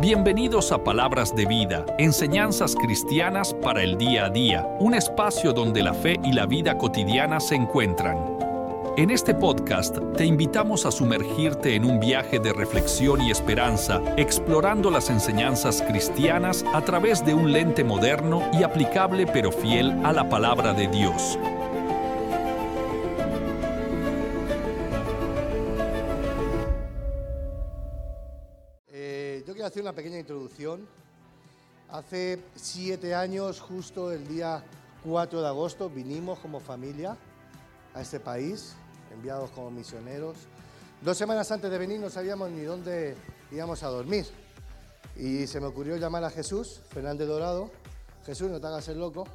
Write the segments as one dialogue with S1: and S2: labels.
S1: Bienvenidos a Palabras de Vida, enseñanzas cristianas para el día a día, un espacio donde la fe y la vida cotidiana se encuentran. En este podcast te invitamos a sumergirte en un viaje de reflexión y esperanza, explorando las enseñanzas cristianas a través de un lente moderno y aplicable pero fiel a la palabra de Dios.
S2: Una pequeña introducción. Hace siete años, justo el día 4 de agosto, vinimos como familia a este país, enviados como misioneros. Dos semanas antes de venir no sabíamos ni dónde íbamos a dormir. Y se me ocurrió llamar a Jesús, Fernández Dorado. Jesús, no te hagas el loco.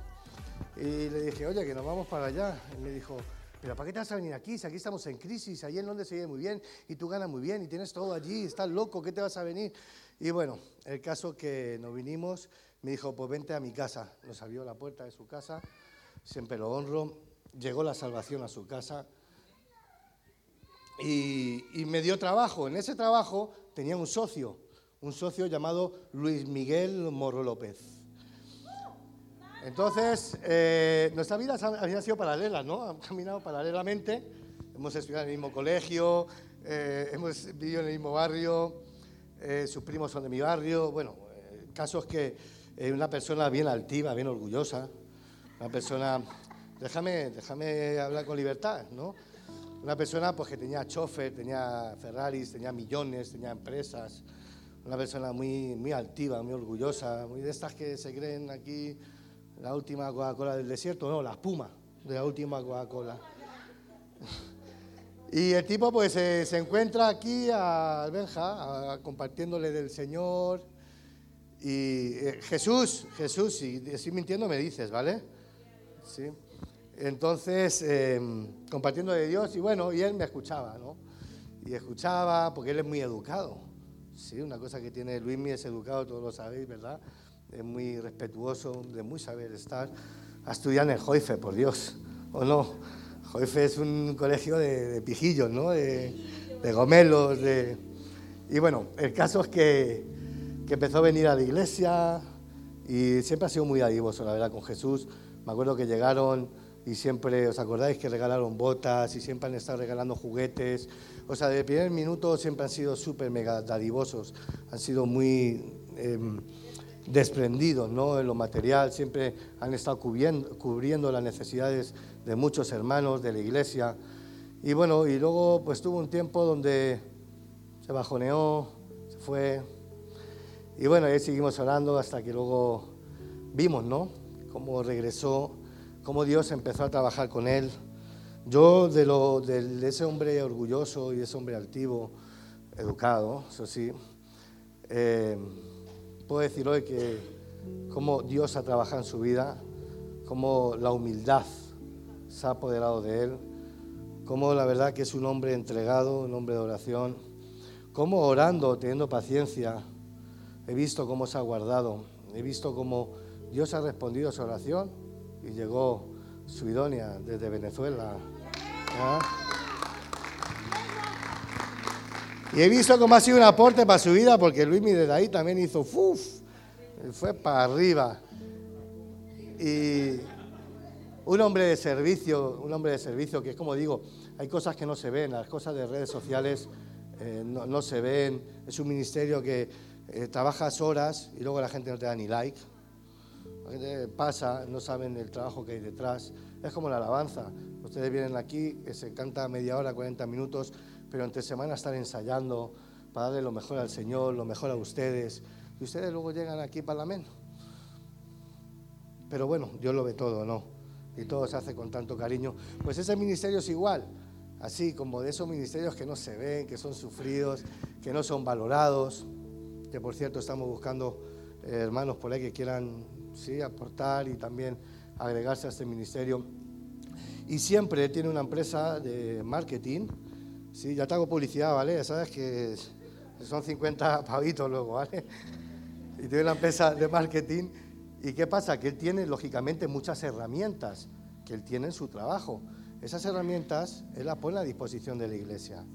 S2: Y le dije, oye, que nos vamos para allá. Y me dijo, pero ¿para qué te vas a venir aquí? Si aquí estamos en crisis, allí en Londres se vive muy bien y tú ganas muy bien y tienes todo allí, estás loco, ¿qué te vas a venir? Y bueno, el caso que nos vinimos, me dijo, pues vente a mi casa. Nos abrió la puerta de su casa, siempre lo honro. Llegó la salvación a su casa y, me dio trabajo. En ese trabajo tenía un socio, un socio llamado Luis Miguel Morro López. Entonces, eh, nuestras vidas habían sido paralelas, ¿no? Han caminado paralelamente. Hemos estudiado en el mismo colegio, eh, hemos vivido en el mismo barrio, eh, sus primos son de mi barrio, bueno, eh, casos que eh, una persona bien altiva, bien orgullosa, una persona, déjame, déjame hablar con libertad, ¿no? Una persona pues que tenía chofer, tenía Ferraris, tenía millones, tenía empresas, una persona muy, muy altiva, muy orgullosa, muy de estas que se creen aquí la última Coca-Cola del desierto, no, la espuma de la última Coca-Cola. Y el tipo pues se encuentra aquí a Benja, compartiéndole del Señor. Y eh, Jesús, Jesús, si estoy mintiendo me dices, ¿vale? Sí. Entonces, em, compartiendo de Dios, y bueno, y él me escuchaba, ¿no? Y escuchaba, porque él es muy educado. Sí, una cosa que tiene Luismi es educado, todos lo sabéis, ¿verdad? Es muy respetuoso, de muy saber estar. A estudiar en el Joife, por Dios, ¿o no? Joife es un colegio de, pijillos, ¿no? De, gomelos, de... Y bueno, el caso es que, empezó a venir a la iglesia y siempre ha sido muy adivoso, la verdad, con Jesús. Me acuerdo que llegaron y siempre, ¿os acordáis que regalaron botas y siempre han estado regalando juguetes? O sea, desde el primer minuto siempre han sido súper mega dadivosos, han sido muy em, desprendidos ¿no? en lo material, siempre han estado cubriendo, cubriendo las necesidades de muchos hermanos de la iglesia. Y bueno, y luego pues tuvo un tiempo donde se bajoneó, se fue. Y bueno, ahí seguimos orando hasta que luego vimos, ¿no? Cómo regresó, cómo Dios empezó a trabajar con él. Yo de, lo, de ese hombre orgulloso y ese hombre altivo, educado, eso sí, eh, puedo decir hoy que cómo Dios ha trabajado en su vida, cómo la humildad se ha apoderado de él, como la verdad que es un hombre entregado, un hombre de oración, como orando, teniendo paciencia, he visto cómo se ha guardado, he visto cómo Dios ha respondido a su oración y llegó su idónea desde Venezuela. Y he visto cómo ha sido un aporte para su vida, porque Luis ahí también hizo ¡fuf! fue para arriba. Y un hombre de servicio, un hombre de servicio que es como digo, hay cosas que no se ven, las cosas de redes sociales eh, no, se ven, es un ministerio que eh, trabajas horas y luego la gente no te da ni like, la gente pasa, no saben el trabajo que hay detrás, es como la alabanza, ustedes vienen aquí, eh, se canta media hora, 40 minutos, pero entre semana están ensayando para darle lo mejor al Señor, lo mejor a ustedes, y ustedes luego llegan aquí para la menos. Pero bueno, Dios lo ve todo, ¿no? y todo se hace con tanto cariño. Pues ese ministerio es igual, así como de esos ministerios que no se ven, que son sufridos, que no son valorados, que por cierto estamos buscando eh, hermanos por ahí que quieran sí, aportar y también agregarse a este ministerio. Y siempre tiene una empresa de marketing, sí, ya te hago publicidad, ¿vale? Sabes que son 50 pavitos luego, ¿vale? Y tiene una empresa de marketing ¿Y qué pasa? Que él tiene, lógicamente, muchas herramientas que él tiene en su trabajo. Esas herramientas él las pone a disposición de la iglesia.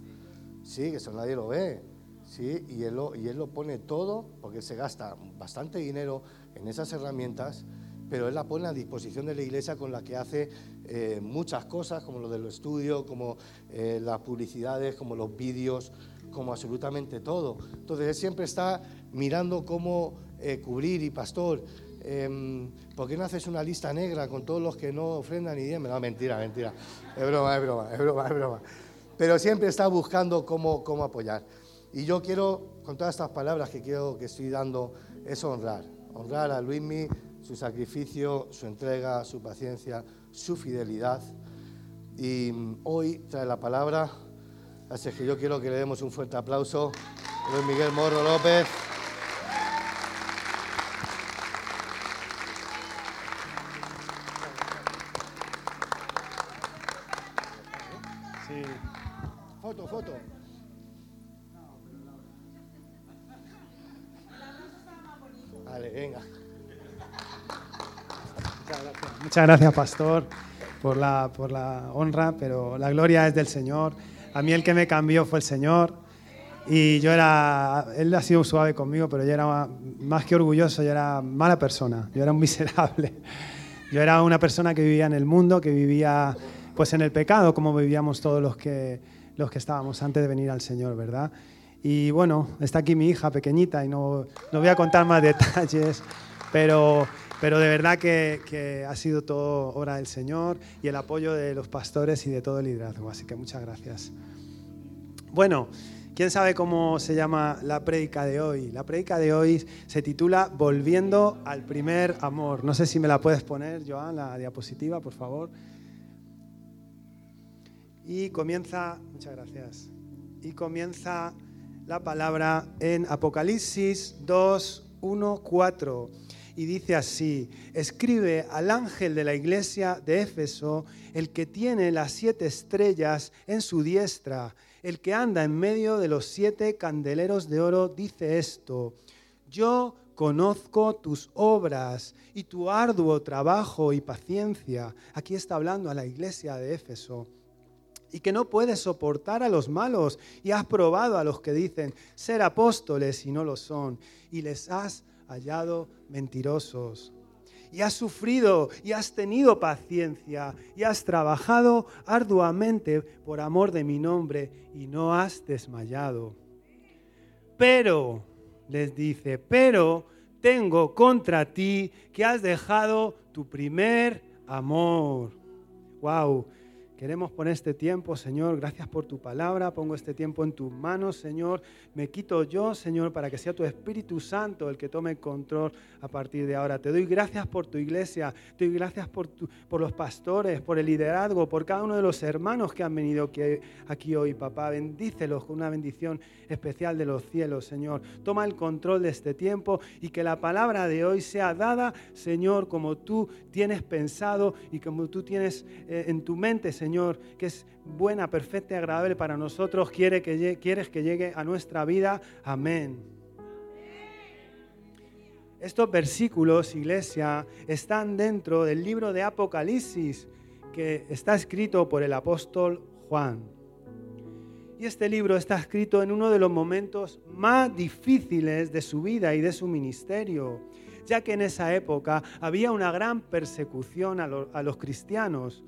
S2: Sí, que eso nadie lo ve. ¿sí? y, él lo, y él lo pone todo, porque se gasta bastante dinero en esas herramientas, pero él la pone a disposición de la iglesia con la que hace eh, muchas cosas, como lo del estudio, como eh, las publicidades, como los vídeos, como absolutamente todo. Entonces él siempre está mirando cómo eh, cubrir y pastor. Em, ¿Por qué no haces una lista negra con todos los que no ofrendan ni diezmen? No, mentira, mentira. Es broma, es broma, es broma, es broma. Pero siempre está buscando cómo, cómo apoyar. Y yo quiero, con todas estas palabras que quiero que estoy dando, es honrar. Honrar a Luismi, su sacrificio, su entrega, su paciencia, su fidelidad. Y hoy trae la palabra, así que yo quiero que le demos un fuerte aplauso a Luis Miguel Morro López. Sí. Foto, foto. Vale, venga.
S3: Muchas gracias, pastor, por la, por la honra, pero la gloria es del Señor. A mí el que me cambió fue el Señor. Y yo era, él ha sido suave conmigo, pero yo era más que orgulloso, yo era mala persona, yo era un miserable. Yo era una persona que vivía en el mundo, que vivía pues en el pecado, como vivíamos todos los que, los que estábamos antes de venir al Señor, ¿verdad? Y bueno, está aquí mi hija pequeñita y no, no voy a contar más detalles, pero pero de verdad que, ha sido todo obra del Señor y el apoyo de los pastores y de todo el liderazgo. Así que muchas gracias. Bueno, ¿quién sabe cómo se llama la prédica de hoy? La prédica de hoy se titula Volviendo al primer amor. No sé si me la puedes poner, Joan, la diapositiva, por favor. Y comienza, muchas gracias. Y comienza la palabra en Apocalipsis 2, 1, 4 y dice así, escribe al ángel de la iglesia de Éfeso, el que tiene las siete estrellas en su diestra, el que anda en medio de los siete candeleros de oro, dice esto, yo conozco tus obras y tu arduo trabajo y paciencia. Aquí está hablando a la iglesia de Éfeso y que no puedes soportar a los malos y has probado a los que dicen ser apóstoles y no lo son y les has hallado mentirosos. Y has sufrido y has tenido paciencia y has trabajado arduamente por amor de mi nombre y no has desmayado. Pero, les dice, pero tengo contra ti que has dejado tu primer amor. Wow, Queremos poner este tiempo, Señor, gracias por tu palabra. Pongo este tiempo en tus manos, Señor. Me quito yo, Señor, para que sea tu Espíritu Santo el que tome control a partir de ahora. Te doy gracias por tu iglesia. Te doy gracias por, por los pastores, por el liderazgo, por cada uno de los hermanos que han venido aquí hoy, papá. Bendícelos con una bendición especial de los cielos, Señor. Toma el control de este tiempo y que la palabra de hoy sea dada, Señor, como tú tienes pensado y como tú tienes eh, en tu mente, Señor Señor, que es buena, perfecta y agradable para nosotros, quiere que, quieres que llegue a nuestra vida. Amén. Estos versículos, iglesia, están dentro del libro de Apocalipsis que está escrito por el apóstol Juan. Y este libro está escrito en uno de los momentos más difíciles de su vida y de su ministerio, ya que en esa época había una gran persecución a, a los cristianos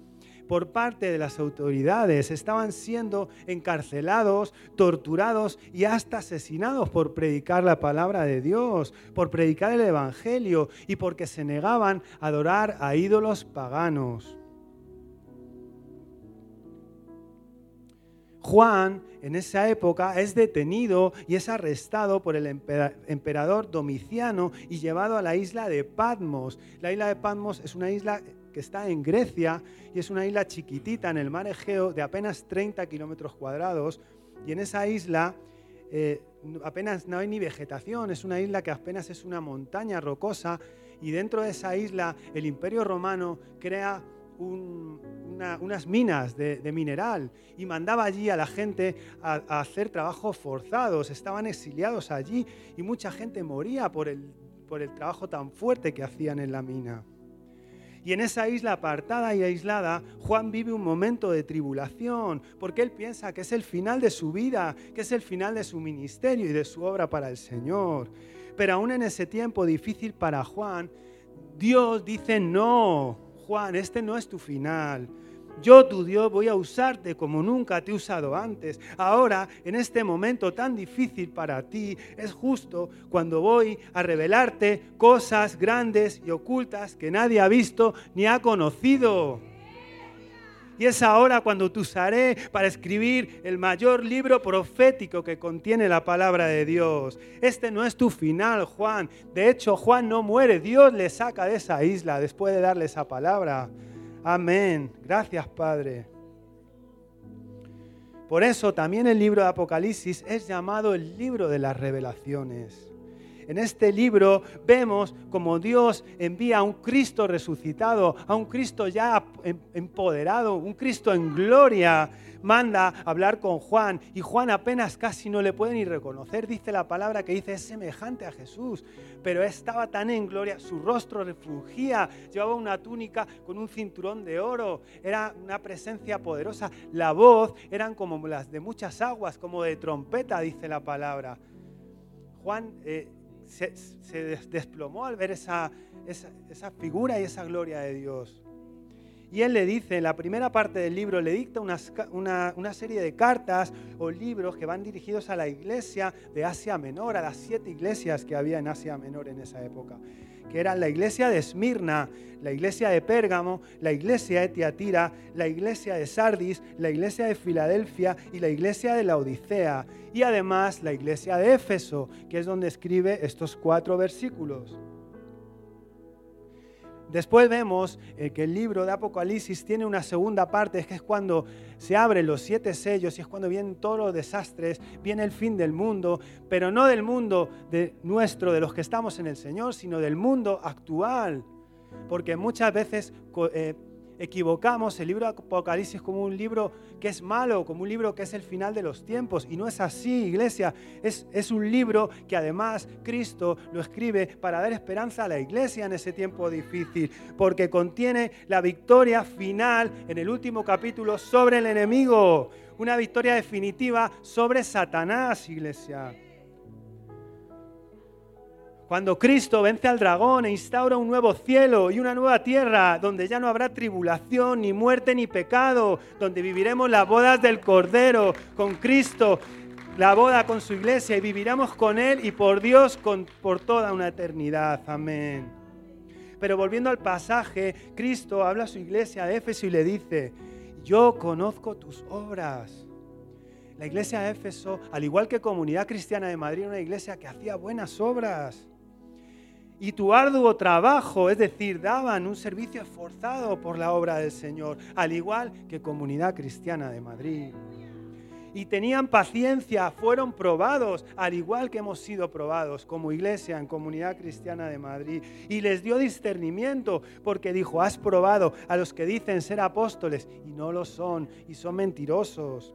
S3: por parte de las autoridades. Estaban siendo encarcelados, torturados y hasta asesinados por predicar la palabra de Dios, por predicar el Evangelio y porque se negaban a adorar a ídolos paganos. Juan en esa época es detenido y es arrestado por el emperador Domiciano y llevado a la isla de Patmos. La isla de Patmos es una isla que está en Grecia y es una isla chiquitita en el mar Egeo de apenas 30 kilómetros cuadrados. Y en esa isla eh, apenas no hay ni vegetación, es una isla que apenas es una montaña rocosa y dentro de esa isla el imperio romano crea unas minas de, mineral y mandaba allí a la gente a, hacer trabajos forzados, estaban exiliados allí y mucha gente moría por el, por el trabajo tan fuerte que hacían en la mina. Y en esa isla apartada y aislada, Juan vive un momento de tribulación, porque él piensa que es el final de su vida, que es el final de su ministerio y de su obra para el Señor. Pero aún en ese tiempo difícil para Juan, Dios dice, no, Juan, este no es tu final. Yo, tu Dios, voy a usarte como nunca te he usado antes. Ahora, en este momento tan difícil para ti, es justo cuando voy a revelarte cosas grandes y ocultas que nadie ha visto ni ha conocido. Y es ahora cuando te usaré para escribir el mayor libro profético que contiene la palabra de Dios. Este no es tu final, Juan. De hecho, Juan no muere. Dios le saca de esa isla después de darle esa palabra. Amén. Gracias, Padre. Por eso también el libro de Apocalipsis es llamado el libro de las revelaciones. En este libro vemos como Dios envía a un Cristo resucitado, a un Cristo ya em, empoderado, un Cristo en gloria. Manda a hablar con Juan y Juan apenas casi no le puede ni reconocer. Dice la palabra que dice es semejante a Jesús, pero estaba tan en gloria, su rostro refugía, llevaba una túnica con un cinturón de oro, era una presencia poderosa. La voz eran como las de muchas aguas, como de trompeta, dice la palabra. Juan eh, se, desplomó al ver esa, esa, figura y esa gloria de Dios. Y él le dice, en la primera parte del libro, le dicta una, una, serie de cartas o libros que van dirigidos a la iglesia de Asia Menor, a las siete iglesias que había en Asia Menor en esa época que eran la iglesia de Esmirna, la iglesia de Pérgamo, la iglesia de Tiatira, la iglesia de Sardis, la iglesia de Filadelfia y la iglesia de la Odisea. Y además la iglesia de Éfeso, que es donde escribe estos cuatro versículos. Después vemos eh, que el libro de Apocalipsis tiene una segunda parte, que es cuando se abren los siete sellos y es cuando vienen todos los desastres, viene el fin del mundo, pero no del mundo de nuestro, de los que estamos en el Señor, sino del mundo actual. Porque muchas veces eh, equivocamos el libro de Apocalipsis como un libro que es malo, como un libro que es el final de los tiempos. Y no es así, iglesia. Es, es un libro que además Cristo lo escribe para dar esperanza a la iglesia en ese tiempo difícil, porque contiene la victoria final en el último capítulo sobre el enemigo. Una victoria definitiva sobre Satanás, iglesia. Cuando Cristo vence al dragón e instaura un nuevo cielo y una nueva tierra, donde ya no habrá tribulación, ni muerte, ni pecado, donde viviremos las bodas del Cordero con Cristo, la boda con su iglesia y viviremos con Él y por Dios por toda una eternidad. Amén. Pero volviendo al pasaje, Cristo habla a su iglesia de Éfeso y le dice, yo conozco tus obras. La iglesia de Éfeso, al igual que Comunidad Cristiana de Madrid, una iglesia que hacía buenas obras y tu arduo trabajo, es decir, daban un servicio esforzado por la obra del Señor, al igual que Comunidad Cristiana de Madrid. Y tenían paciencia, fueron probados, al igual que hemos sido probados como iglesia en Comunidad Cristiana de Madrid. Y les dio discernimiento porque dijo, has probado a los que dicen ser apóstoles y no lo son y son mentirosos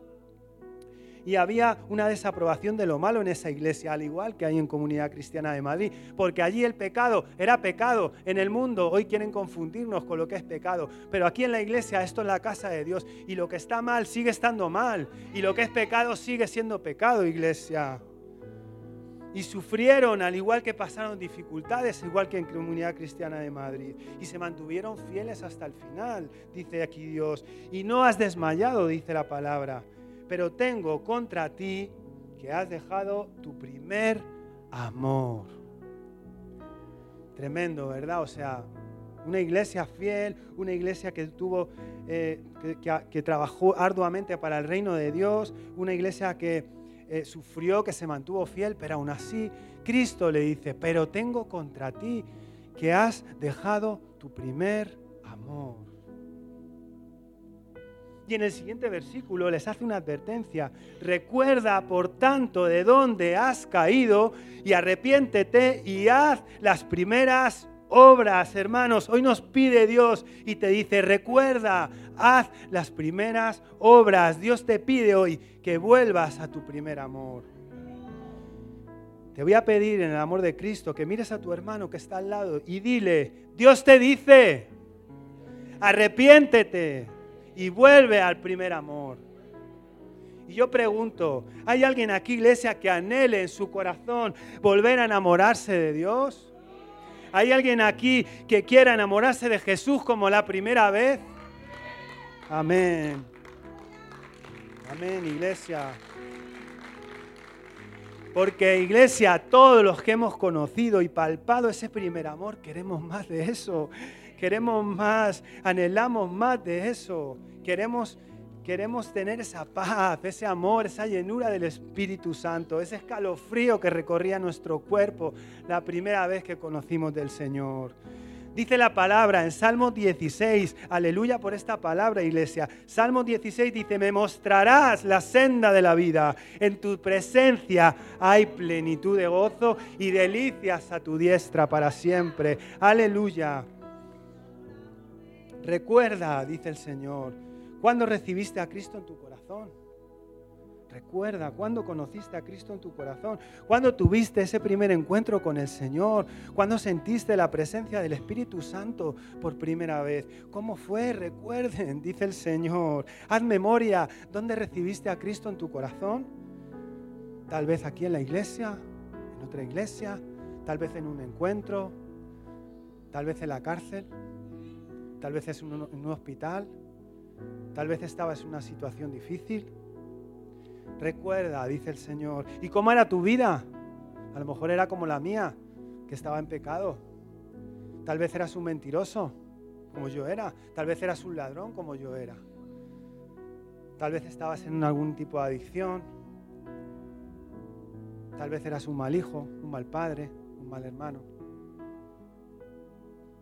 S3: y había una desaprobación de lo malo en esa iglesia, al igual que hay en Comunidad Cristiana de Madrid, porque allí el pecado era pecado. En el mundo hoy quieren confundirnos con lo que es pecado, pero aquí en la iglesia esto es la casa de Dios y lo que está mal sigue estando mal y lo que es pecado sigue siendo pecado, iglesia. Y sufrieron, al igual que pasaron dificultades, igual que en Comunidad Cristiana de Madrid. Y se mantuvieron fieles hasta el final, dice aquí Dios. Y no has desmayado, dice la palabra pero tengo contra ti que has dejado tu primer amor. Tremendo, ¿verdad? O sea, una iglesia fiel, una iglesia que tuvo, eh, que, trabajó arduamente para el reino de Dios, una iglesia que eh, sufrió, que se mantuvo fiel, pero aún así Cristo le dice, pero tengo contra ti que has dejado tu primer amor. Y en el siguiente versículo les hace una advertencia. Recuerda, por tanto, de dónde has caído y arrepiéntete y haz las primeras obras, hermanos. Hoy nos pide Dios y te dice, recuerda, haz las primeras obras. Dios te pide hoy que vuelvas a tu primer amor. Te voy a pedir en el amor de Cristo que mires a tu hermano que está al lado y dile, Dios te dice, arrepiéntete y vuelve al primer amor. Y yo pregunto, ¿hay alguien aquí, iglesia, que anhele en su corazón volver a enamorarse de Dios? ¿Hay alguien aquí que quiera enamorarse de Jesús como la primera vez? Amén. Amén, iglesia. Porque iglesia, todos los que hemos conocido y palpado ese primer amor, queremos más de eso. Queremos más, anhelamos más de eso. Queremos, queremos tener esa paz, ese amor, esa llenura del Espíritu Santo, ese escalofrío que recorría nuestro cuerpo la primera vez que conocimos del Señor. Dice la palabra en Salmo 16, aleluya por esta palabra, iglesia. Salmo 16 dice, me mostrarás la senda de la vida. En tu presencia hay plenitud de gozo y delicias a tu diestra para siempre. Aleluya. Recuerda, dice el Señor, cuando recibiste a Cristo en tu corazón. Recuerda cuando conociste a Cristo en tu corazón, cuando tuviste ese primer encuentro con el Señor, cuando sentiste la presencia del Espíritu Santo por primera vez. ¿Cómo fue? Recuerden, dice el Señor. Haz memoria, ¿dónde recibiste a Cristo en tu corazón? Tal vez aquí en la iglesia, en otra iglesia, tal vez en un encuentro, tal vez en la cárcel, tal vez en un hospital, tal vez estabas en una situación difícil. Recuerda, dice el Señor. ¿Y cómo era tu vida? A lo mejor era como la mía, que estaba en pecado. Tal vez eras un mentiroso, como yo era. Tal vez eras un ladrón, como yo era. Tal vez estabas en algún tipo de adicción. Tal vez eras un mal hijo, un mal padre, un mal hermano.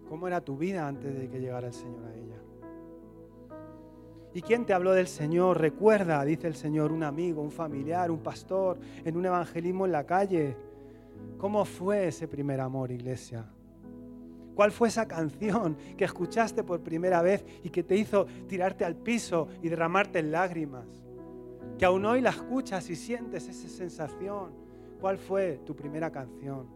S3: ¿Cómo era tu vida antes de que llegara el Señor a ella? ¿Y quién te habló del Señor? Recuerda, dice el Señor, un amigo, un familiar, un pastor, en un evangelismo en la calle. ¿Cómo fue ese primer amor, iglesia? ¿Cuál fue esa canción que escuchaste por primera vez y que te hizo tirarte al piso y derramarte en lágrimas? Que aún hoy la escuchas y sientes esa sensación. ¿Cuál fue tu primera canción?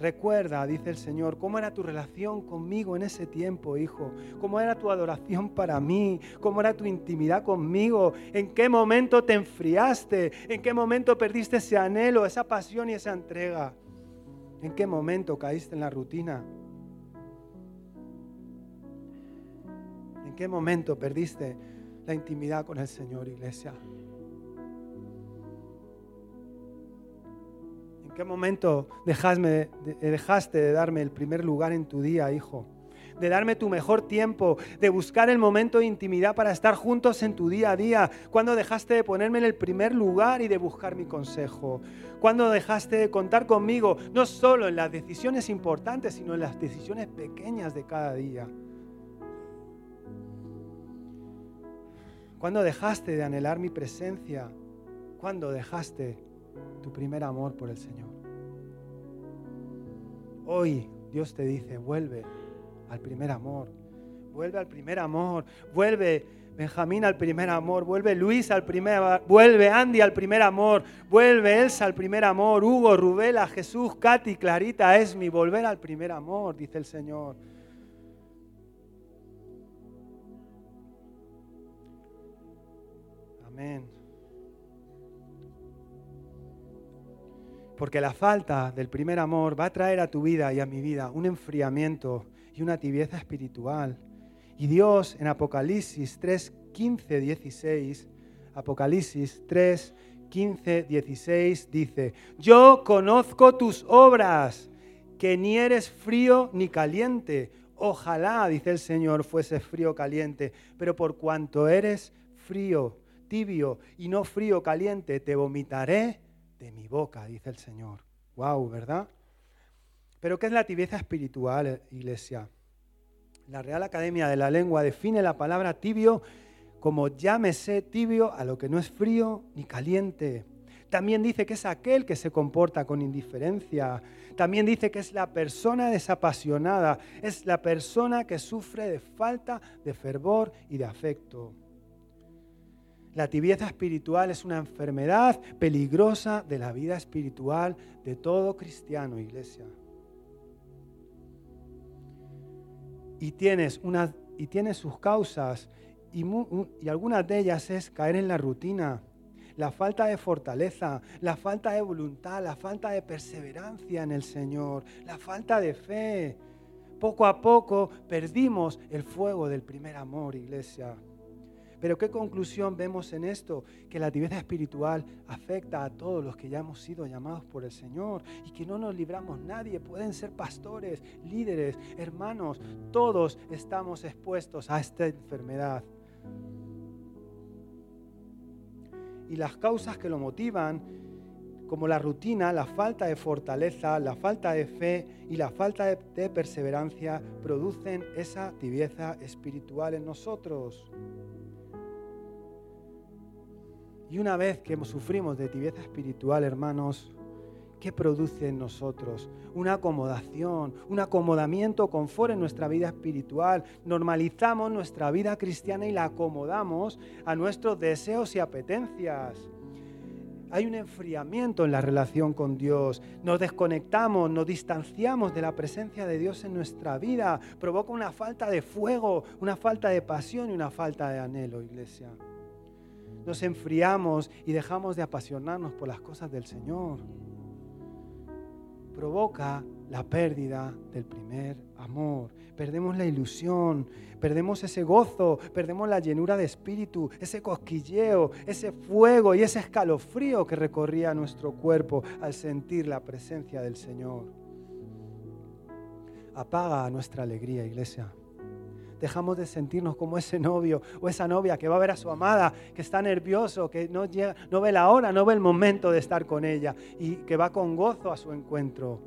S3: Recuerda, dice el Señor, cómo era tu relación conmigo en ese tiempo, hijo. Cómo era tu adoración para mí. Cómo era tu intimidad conmigo. En qué momento te enfriaste. En qué momento perdiste ese anhelo, esa pasión y esa entrega. En qué momento caíste en la rutina. En qué momento perdiste la intimidad con el Señor, iglesia. Qué momento dejaste de darme el primer lugar en tu día, hijo? de darme tu mejor tiempo, de buscar el momento de intimidad para estar juntos en tu día a día. Cuando dejaste de ponerme en el primer lugar y de buscar mi consejo. Cuando dejaste de contar conmigo, no solo en las decisiones importantes, sino en las decisiones pequeñas de cada día. Cuando dejaste de anhelar mi presencia. Cuando dejaste tu primer amor por el Señor. Hoy Dios te dice, vuelve al primer amor, vuelve al primer amor, vuelve Benjamín al primer amor, vuelve Luis al primer amor, vuelve Andy al primer amor, vuelve Elsa al primer amor, Hugo, Rubela, Jesús, Katy, Clarita, Esmi, volver al primer amor, dice el Señor. Amén. Porque la falta del primer amor va a traer a tu vida y a mi vida un enfriamiento y una tibieza espiritual. Y Dios en Apocalipsis 3, 15, 16, Apocalipsis 3, 15, 16 dice, yo conozco tus obras, que ni eres frío ni caliente. Ojalá, dice el Señor, fuese frío caliente, pero por cuanto eres frío, tibio y no frío caliente, te vomitaré de mi boca, dice el Señor. Wow, ¿verdad? Pero ¿qué es la tibieza espiritual, iglesia? La Real Academia de la Lengua define la palabra tibio como llámese tibio a lo que no es frío ni caliente. También dice que es aquel que se comporta con indiferencia. También dice que es la persona desapasionada, es la persona que sufre de falta de fervor y de afecto. La tibieza espiritual es una enfermedad peligrosa de la vida espiritual de todo cristiano, iglesia. Y tienes una y tiene sus causas y, y algunas de ellas es caer en la rutina, la falta de fortaleza, la falta de voluntad, la falta de perseverancia en el Señor, la falta de fe. Poco a poco perdimos el fuego del primer amor, iglesia. Pero ¿qué conclusión vemos en esto? Que la tibieza espiritual afecta a todos los que ya hemos sido llamados por el Señor y que no nos libramos nadie. Pueden ser pastores, líderes, hermanos. Todos estamos expuestos a esta enfermedad. Y las causas que lo motivan, como la rutina, la falta de fortaleza, la falta de fe y la falta de, perseverancia, producen esa tibieza espiritual en nosotros. Y una vez que sufrimos de tibieza espiritual, hermanos, ¿qué produce en nosotros? Una acomodación, un acomodamiento confort en nuestra vida espiritual. Normalizamos nuestra vida cristiana y la acomodamos a nuestros deseos y apetencias. Hay un enfriamiento en la relación con Dios. Nos desconectamos, nos distanciamos de la presencia de Dios en nuestra vida. Provoca una falta de fuego, una falta de pasión y una falta de anhelo, iglesia nos enfriamos y dejamos de apasionarnos por las cosas del Señor. Provoca la pérdida del primer amor. Perdemos la ilusión, perdemos ese gozo, perdemos la llenura de espíritu, ese cosquilleo, ese fuego y ese escalofrío que recorría nuestro cuerpo al sentir la presencia del Señor. Apaga nuestra alegría, iglesia dejamos de sentirnos como ese novio o esa novia que va a ver a su amada, que está nervioso, que no, no ve la hora, no ve el momento de estar con ella y que va con gozo a su encuentro.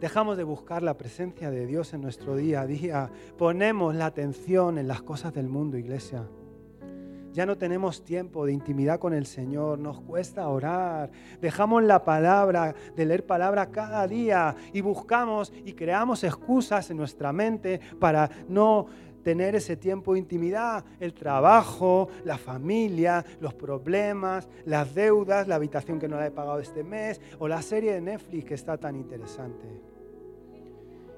S3: Dejamos de buscar la presencia de Dios en nuestro día a día. Ponemos la atención en las cosas del mundo, iglesia. Ya no tenemos tiempo de intimidad con el Señor, nos cuesta orar. Dejamos la palabra, de leer palabra cada día y buscamos y creamos excusas en nuestra mente para no tener ese tiempo de intimidad, el trabajo, la familia, los problemas, las deudas, la habitación que no la he pagado este mes o la serie de Netflix que está tan interesante.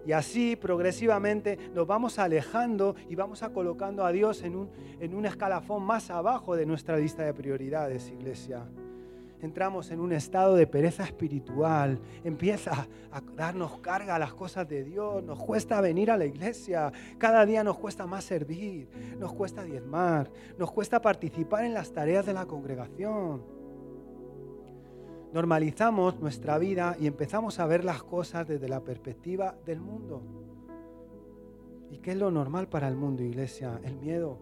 S3: Y así progresivamente nos vamos alejando y vamos a colocando a Dios en un, en un escalafón más abajo de nuestra lista de prioridades, iglesia. Entramos en un estado de pereza espiritual, empieza a darnos carga a las cosas de Dios, nos cuesta venir a la iglesia, cada día nos cuesta más servir, nos cuesta diezmar, nos cuesta participar en las tareas de la congregación normalizamos nuestra vida y empezamos a ver las cosas desde la perspectiva del mundo. ¿Y qué es lo normal para el mundo, iglesia? El miedo,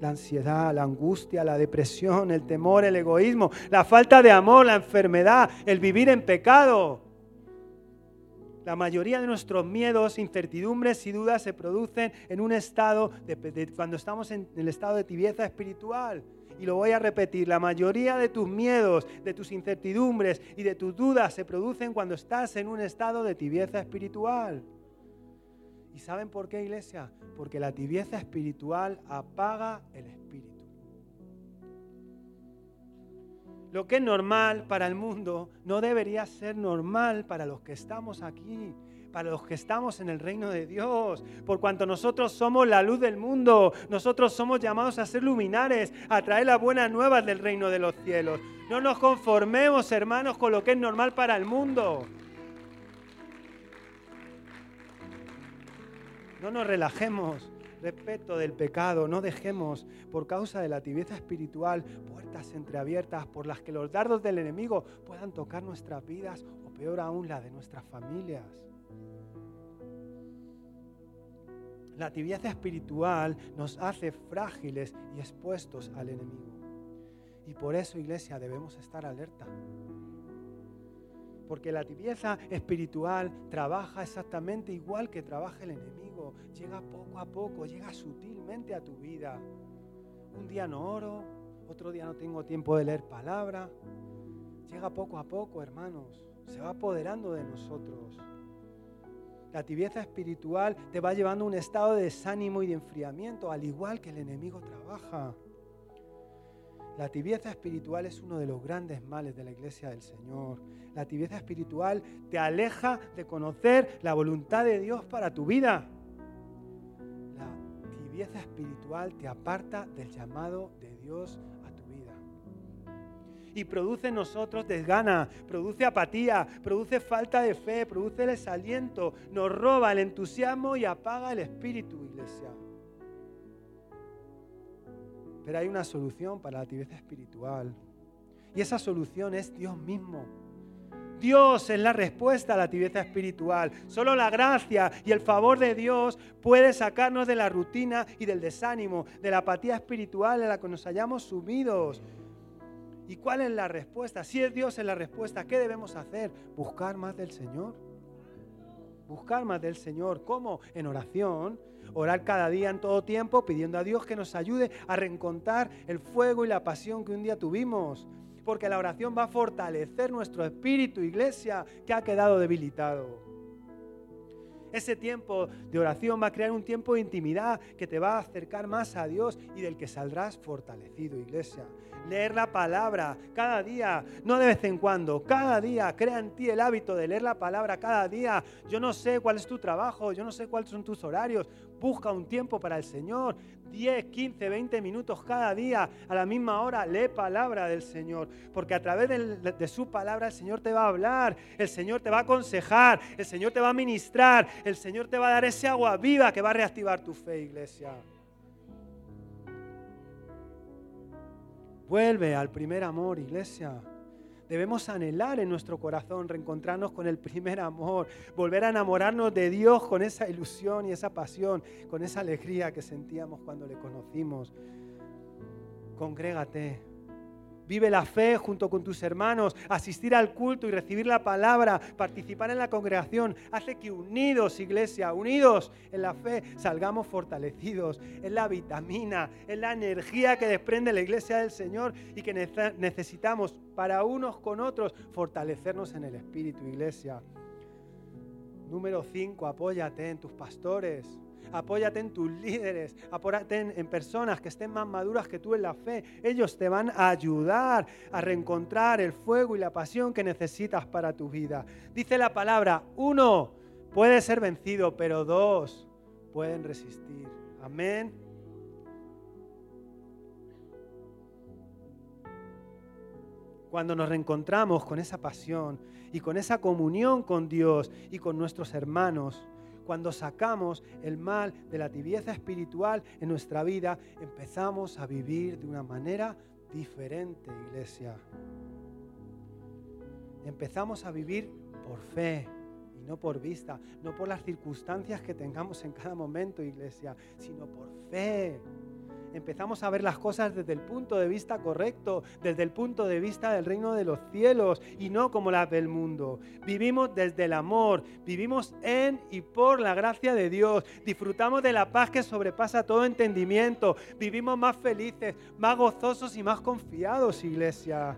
S3: la ansiedad, la angustia, la depresión, el temor, el egoísmo, la falta de amor, la enfermedad, el vivir en pecado. La mayoría de nuestros miedos, incertidumbres y dudas se producen en un estado de, cuando estamos en el estado de tibieza espiritual y lo voy a repetir, la mayoría de tus miedos, de tus incertidumbres y de tus dudas se producen cuando estás en un estado de tibieza espiritual. ¿Y saben por qué, iglesia? Porque la tibieza espiritual apaga el espíritu. Lo que es normal para el mundo no debería ser normal para los que estamos aquí para los que estamos en el reino de Dios, por cuanto nosotros somos la luz del mundo, nosotros somos llamados a ser luminares, a traer las buenas nuevas del reino de los cielos. No nos conformemos, hermanos, con lo que es normal para el mundo. No nos relajemos respecto del pecado, no dejemos por causa de la tibieza espiritual puertas entreabiertas por las que los dardos del enemigo puedan tocar nuestras vidas o peor aún la de nuestras familias. La tibieza espiritual nos hace frágiles y expuestos al enemigo. Y por eso, iglesia, debemos estar alerta. Porque la tibieza espiritual trabaja exactamente igual que trabaja el enemigo. Llega poco a poco, llega sutilmente a tu vida. Un día no oro, otro día no tengo tiempo de leer palabra. Llega poco a poco, hermanos. Se va apoderando de nosotros. La tibieza espiritual te va llevando a un estado de desánimo y de enfriamiento, al igual que el enemigo trabaja. La tibieza espiritual es uno de los grandes males de la iglesia del Señor. La tibieza espiritual te aleja de conocer la voluntad de Dios para tu vida. tibieza espiritual te aparta del llamado de Dios. Y produce en nosotros desgana, produce apatía, produce falta de fe, produce desaliento, nos roba el entusiasmo y apaga el espíritu, iglesia. Pero hay una solución para la tibieza espiritual. Y esa solución es Dios mismo. Dios es la respuesta a la tibieza espiritual. Solo la gracia y el favor de Dios puede sacarnos de la rutina y del desánimo, de la apatía espiritual en la que nos hayamos sumidos. ¿Y cuál es la respuesta? Si es Dios en la respuesta, ¿qué debemos hacer? Buscar más del Señor. Buscar más del Señor. ¿Cómo? En oración. Orar cada día en todo tiempo pidiendo a Dios que nos ayude a reencontrar el fuego y la pasión que un día tuvimos porque la oración va a fortalecer nuestro espíritu, iglesia, que ha quedado debilitado. Ese tiempo de oración va a crear un tiempo de intimidad que te va a acercar más a Dios y del que saldrás fortalecido, iglesia. Leer la palabra cada día, no de vez en cuando, cada día. Crea en ti el hábito de leer la palabra cada día. Yo no sé cuál es tu trabajo, yo no sé cuáles son tus horarios. Busca un tiempo para el Señor. 10, 15, 20 minutos cada día a la misma hora. Lee palabra del Señor. Porque a través de, su palabra el Señor te va a hablar. El Señor te va a aconsejar. El Señor te va a ministrar. El Señor te va a dar ese agua viva que va a reactivar tu fe, iglesia. Vuelve al primer amor, iglesia. Debemos anhelar en nuestro corazón reencontrarnos con el primer amor, volver a enamorarnos de Dios con esa ilusión y esa pasión, con esa alegría que sentíamos cuando le conocimos. Congrégate, Vive la fe junto con tus hermanos, asistir al culto y recibir la palabra, participar en la congregación, hace que unidos, iglesia, unidos en la fe, salgamos fortalecidos. Es la vitamina, es la energía que desprende la iglesia del Señor y que necesitamos para unos con otros fortalecernos en el Espíritu, iglesia. Número 5, apóyate en tus pastores apóyate en tus líderes, apóyate en, personas que estén más maduras que tú en la fe. Ellos te van a ayudar a reencontrar el fuego y la pasión que necesitas para tu vida. Dice la palabra, uno puede ser vencido, pero dos pueden resistir. Amén. Cuando nos reencontramos con esa pasión y con esa comunión con Dios y con nuestros hermanos, cuando sacamos el mal de la tibieza espiritual en nuestra vida, empezamos a vivir de una manera diferente, iglesia. Empezamos a vivir por fe y no por vista, no por las circunstancias que tengamos en cada momento, iglesia, sino por fe empezamos a ver las cosas desde el punto de vista correcto, desde el punto de vista del reino de los cielos y no como las del mundo. Vivimos desde el amor, vivimos en y por la gracia de Dios, disfrutamos de la paz que sobrepasa todo entendimiento, vivimos más felices, más gozosos y más confiados, iglesia.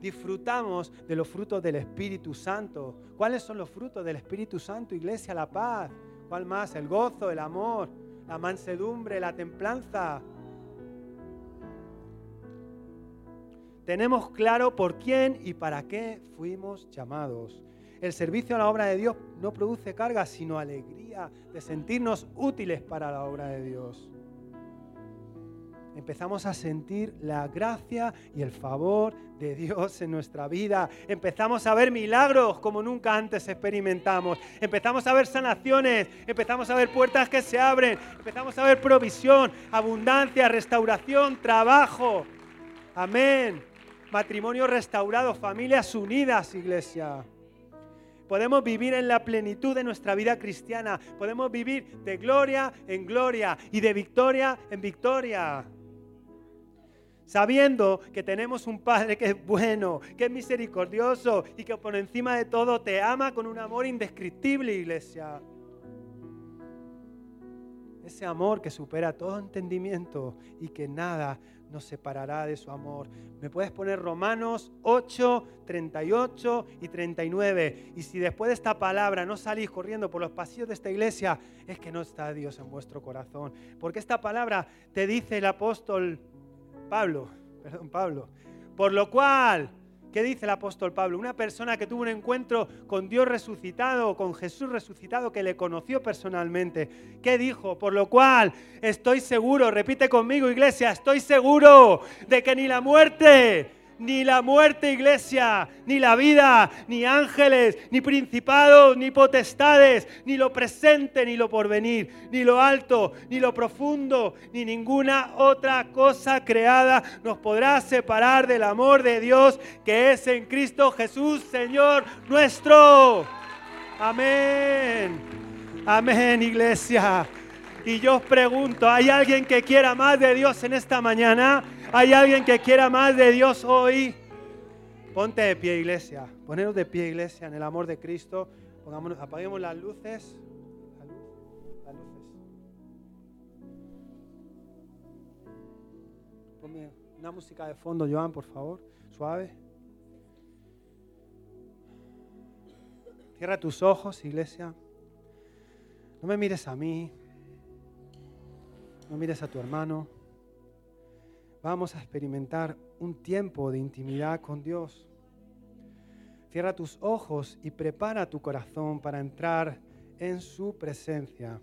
S3: Disfrutamos de los frutos del Espíritu Santo. ¿Cuáles son los frutos del Espíritu Santo, iglesia? La paz. ¿Cuál más? El gozo, el amor, la mansedumbre, la templanza. Tenemos claro por quién y para qué fuimos llamados. El servicio a la obra de Dios no produce carga, sino alegría de sentirnos útiles para la obra de Dios empezamos a sentir la gracia y el favor de Dios en nuestra vida. Empezamos a ver milagros como nunca antes experimentamos. Empezamos a ver sanaciones, empezamos a ver puertas que se abren, empezamos a ver provisión, abundancia, restauración, trabajo. Amén. Matrimonio restaurado, familias unidas, iglesia. Podemos vivir en la plenitud de nuestra vida cristiana. Podemos vivir de gloria en gloria y de victoria en victoria sabiendo que tenemos un Padre que es bueno, que es misericordioso y que por encima de todo te ama con un amor indescriptible, iglesia. Ese amor que supera todo entendimiento y que nada nos separará de su amor. Me puedes poner Romanos 8, 38 y 39. Y si después de esta palabra no salís corriendo por los pasillos de esta iglesia, es que no está Dios en vuestro corazón. Porque esta palabra te dice el apóstol Pablo, perdón, Pablo. Por lo cual, ¿Qué dice el apóstol Pablo? Una persona que tuvo un encuentro con Dios resucitado, con Jesús resucitado, que le conoció personalmente. ¿Qué dijo? Por lo cual estoy seguro, repite conmigo iglesia, estoy seguro de que ni la muerte, ni la muerte, iglesia, ni la vida, ni ángeles, ni principados, ni potestades, ni lo presente, ni lo porvenir, ni lo alto, ni lo profundo, ni ninguna otra cosa creada nos podrá separar del amor de Dios que es en Cristo Jesús, Señor nuestro. Amén. Amén, iglesia. Y yo os pregunto, ¿hay alguien que quiera más de Dios en esta mañana? ¿Hay alguien que quiera más de Dios hoy? Ponte de pie, iglesia. Poneros de pie, iglesia, en el amor de Cristo. Pongámonos, apaguemos las luces. Las luces. Ponme una música de fondo, Joan, por favor. Suave. Cierra tus ojos, iglesia. No me mires a mí. No mires a tu hermano vamos a experimentar un tiempo de intimidad con Dios. Cierra tus ojos y prepara tu corazón para entrar en su presencia.